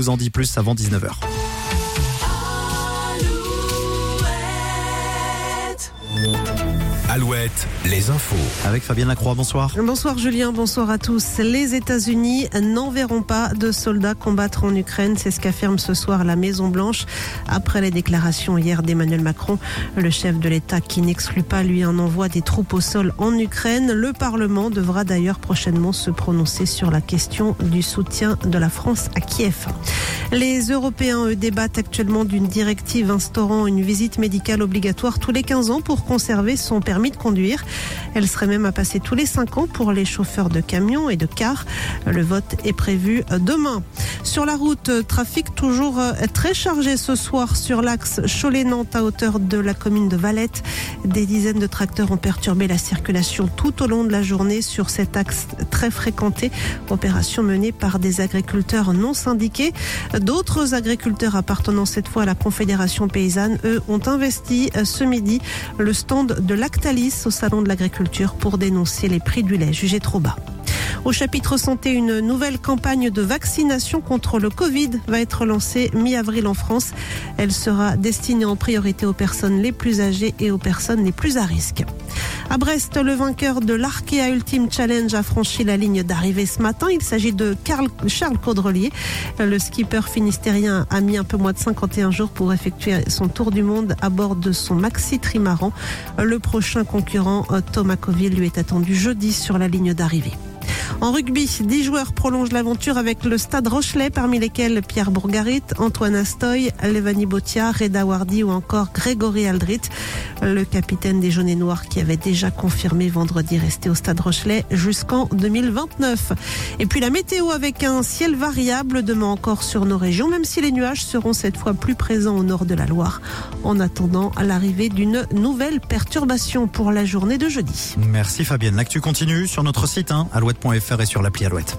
vous en dit plus avant 19h. Alouette, les infos. Avec Fabienne Lacroix, bonsoir. Bonsoir Julien, bonsoir à tous. Les États-Unis n'enverront pas de soldats combattre en Ukraine, c'est ce qu'affirme ce soir la Maison Blanche après les déclarations hier d'Emmanuel Macron, le chef de l'État qui n'exclut pas lui un envoi des troupes au sol en Ukraine. Le Parlement devra d'ailleurs prochainement se prononcer sur la question du soutien de la France à Kiev. Les Européens eux, débattent actuellement d'une directive instaurant une visite médicale obligatoire tous les 15 ans pour conserver son permis de conduire. Elle serait même à passer tous les 5 ans pour les chauffeurs de camions et de cars. Le vote est prévu demain. Sur la route, trafic toujours très chargé ce soir sur l'axe Cholet-Nantes à hauteur de la commune de Valette. Des dizaines de tracteurs ont perturbé la circulation tout au long de la journée sur cet axe très fréquenté. Opération menée par des agriculteurs non syndiqués. D'autres agriculteurs appartenant cette fois à la Confédération paysanne, eux, ont investi ce midi le stand de Au Salon de l'Agriculture pour dénoncer les prix du lait jugés trop bas. Au chapitre santé, une nouvelle campagne de vaccination contre le Covid va être lancée mi-avril en France. Elle sera destinée en priorité aux personnes les plus âgées et aux personnes les plus à risque. À Brest, le vainqueur de l'Arkea Ultimate Challenge a franchi la ligne d'arrivée ce matin. Il s'agit de Charles Caudrelier. Le skipper finistérien a mis un peu moins de 51 jours pour effectuer son tour du monde à bord de son maxi trimaran. Le prochain concurrent, Thomas Coville, lui est attendu jeudi sur la ligne d'arrivée. En rugby, 10 joueurs prolongent l'aventure avec le Stade Rochelet, parmi lesquels Pierre Bourgarit, Antoine Astoy, Levani Botia, Reda Wardi ou encore Grégory Aldrit, le capitaine des Jaunes Noirs qui avait déjà confirmé vendredi rester au Stade Rochelet jusqu'en 2029. Et puis la météo avec un ciel variable demain encore sur nos régions, même si les nuages seront cette fois plus présents au nord de la Loire, en attendant l'arrivée d'une nouvelle perturbation pour la journée de jeudi. Merci Fabienne. L'actu continue sur notre site hein, alouette.fr et sur l'appli Alouette.